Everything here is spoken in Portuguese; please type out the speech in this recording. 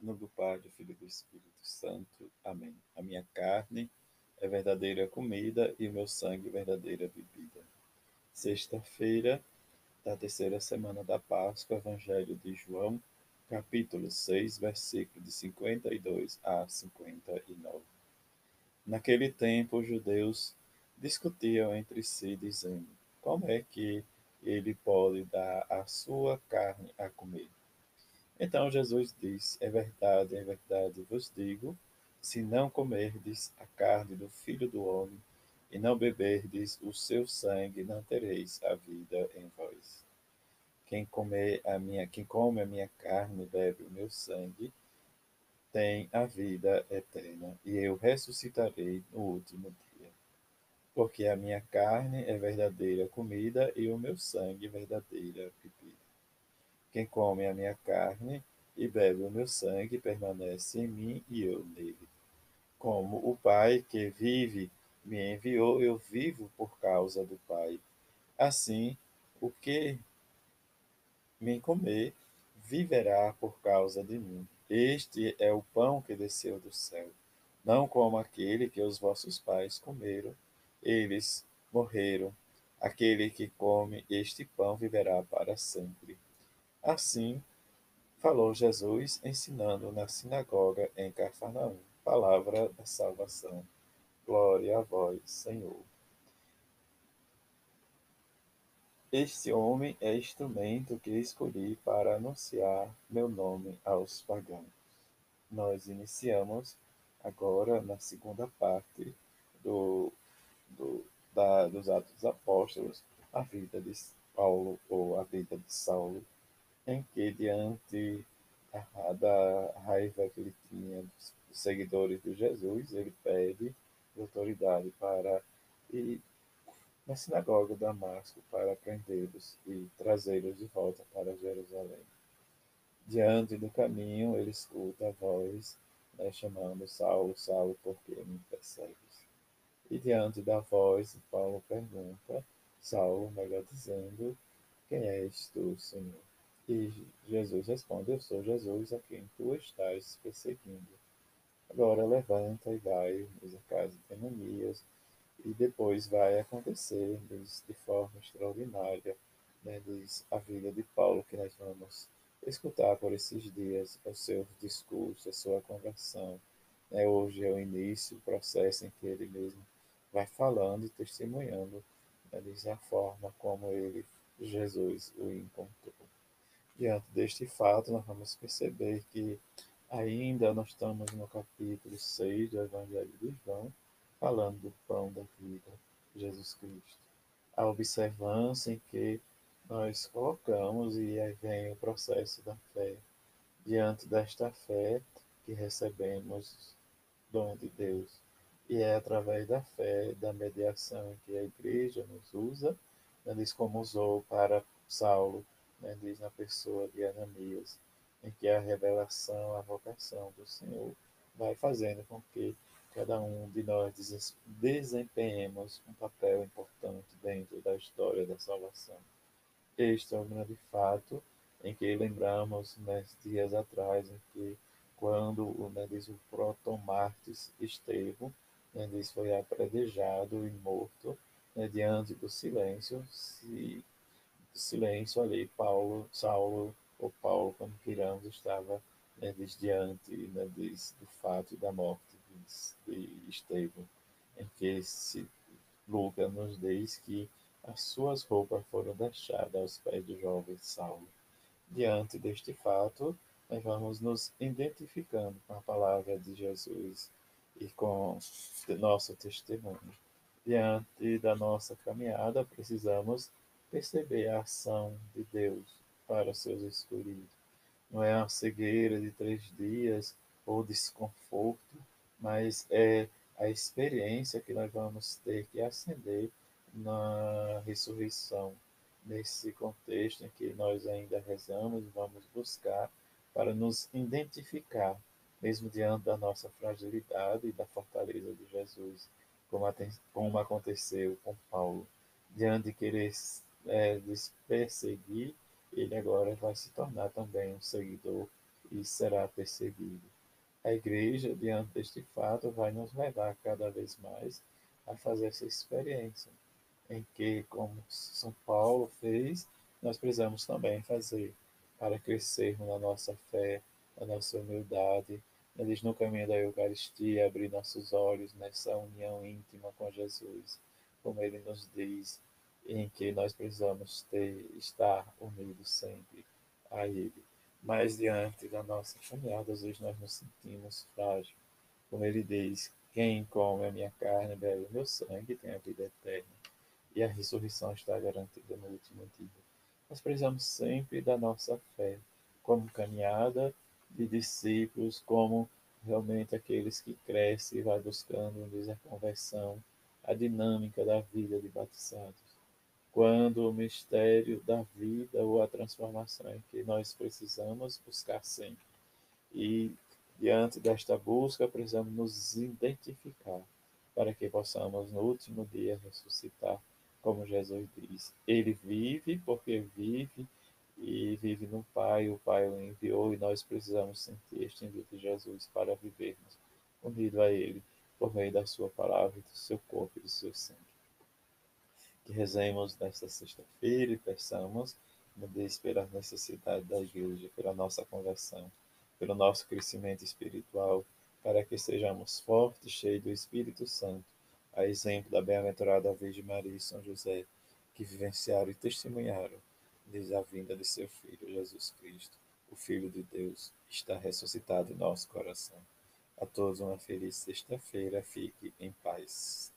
No do Pai, do Filho e do Espírito Santo. Amém. A minha carne é verdadeira comida e o meu sangue verdadeira bebida. Sexta-feira da terceira semana da Páscoa, Evangelho de João, capítulo 6, versículo de 52 a 59. Naquele tempo, os judeus discutiam entre si, dizendo: Como é que ele pode dar a sua carne a comer? Então Jesus disse: É verdade, é verdade vos digo: se não comerdes a carne do Filho do Homem e não beberdes o seu sangue, não tereis a vida em vós. Quem comer a minha, quem come a minha carne e bebe o meu sangue, tem a vida eterna, e eu ressuscitarei no último dia. Porque a minha carne é verdadeira comida e o meu sangue verdadeira bebida. Quem come a minha carne e bebe o meu sangue permanece em mim e eu nele. Como o Pai que vive me enviou, eu vivo por causa do Pai. Assim, o que me comer viverá por causa de mim. Este é o pão que desceu do céu, não como aquele que os vossos pais comeram, eles morreram. Aquele que come este pão viverá para sempre. Assim, falou Jesus, ensinando na sinagoga em Cafarnaum. Palavra da salvação. Glória a vós, Senhor. Este homem é instrumento que escolhi para anunciar meu nome aos pagãos. Nós iniciamos agora na segunda parte do, do, da, dos Atos dos Apóstolos a vida de Paulo ou a vida de Saulo em que, diante da raiva que ele tinha dos seguidores de Jesus, ele pede autoridade para ir na sinagoga de Damasco para prendê-los e trazê-los de volta para Jerusalém. Diante do caminho, ele escuta a voz né, chamando Saulo, Saulo, por que me persegues? E diante da voz, Paulo pergunta, Saulo, melhor dizendo, quem és tu, Senhor? E Jesus responde: Eu sou Jesus a quem tu estás perseguindo. Agora levanta e vai, diz a casa de Ananias, e depois vai acontecer, diz, de forma extraordinária, né, diz a vida de Paulo, que nós vamos escutar por esses dias, o seu discurso, a sua conversão. Né, hoje é o início, o processo em que ele mesmo vai falando e testemunhando, né, diz a forma como ele, Jesus, o encontrou. Diante deste fato, nós vamos perceber que ainda nós estamos no capítulo 6 do Evangelho de João, falando do pão da vida, Jesus Cristo. A observância em que nós colocamos, e aí vem o processo da fé, diante desta fé que recebemos dom de Deus. E é através da fé, da mediação que a igreja nos usa, né, diz como usou para Saulo né, diz na pessoa de Ananias, em que a revelação, a vocação do Senhor vai fazendo com que cada um de nós desempenhemos um papel importante dentro da história da salvação. Este é o grande fato em que lembramos né, dias atrás, em que quando né, diz, o protomartes Estevão né, diz, foi apredejado e morto né, diante do silêncio, se silêncio ali, Paulo, Saulo, ou Paulo, como queiramos, estava né, diante né, do fato da morte de, de Estevão, em que se, Lucas nos diz que as suas roupas foram deixadas aos pés do jovem Saulo. Diante deste fato, nós vamos nos identificando com a palavra de Jesus e com nosso testemunho. Diante da nossa caminhada, precisamos perceber a ação de Deus para seus escolhidos. Não é uma cegueira de três dias ou desconforto, mas é a experiência que nós vamos ter que acender na ressurreição, nesse contexto em que nós ainda rezamos, vamos buscar para nos identificar, mesmo diante da nossa fragilidade e da fortaleza de Jesus, como, aconteceu com Paulo, diante de querer é, perseguir, ele agora vai se tornar também um seguidor e será perseguido. A igreja, diante deste fato, vai nos levar cada vez mais a fazer essa experiência, em que, como São Paulo fez, nós precisamos também fazer para crescermos na nossa fé, na nossa humildade, eles no caminho da Eucaristia, abrir nossos olhos nessa união íntima com Jesus, como ele nos diz, em que nós precisamos ter, estar unidos sempre a Ele. Mas diante da nossa caminhada, às vezes nós nos sentimos frágeis. Como ele diz, quem come a minha carne, bebe o meu sangue, tem a vida eterna. E a ressurreição está garantida no último dia. Nós precisamos sempre da nossa fé, como caminhada de discípulos, como realmente aqueles que crescem e vai buscando a conversão, a dinâmica da vida de batizados. Quando o mistério da vida ou a transformação em que nós precisamos buscar sempre. E diante desta busca, precisamos nos identificar para que possamos no último dia ressuscitar, como Jesus diz. Ele vive porque vive e vive no Pai, o Pai o enviou e nós precisamos sentir este envio de Jesus para vivermos unido a Ele por meio da Sua palavra, do seu corpo e do seu sangue. Que rezemos nesta sexta-feira e peçamos no Deus pela necessidade da igreja, pela nossa conversão, pelo nosso crescimento espiritual, para que sejamos fortes, cheios do Espírito Santo, a exemplo da bem-aventurada Virgem Maria e São José, que vivenciaram e testemunharam desde a vinda de seu Filho Jesus Cristo, o Filho de Deus, está ressuscitado em nosso coração. A todos uma feliz sexta-feira, fique em paz.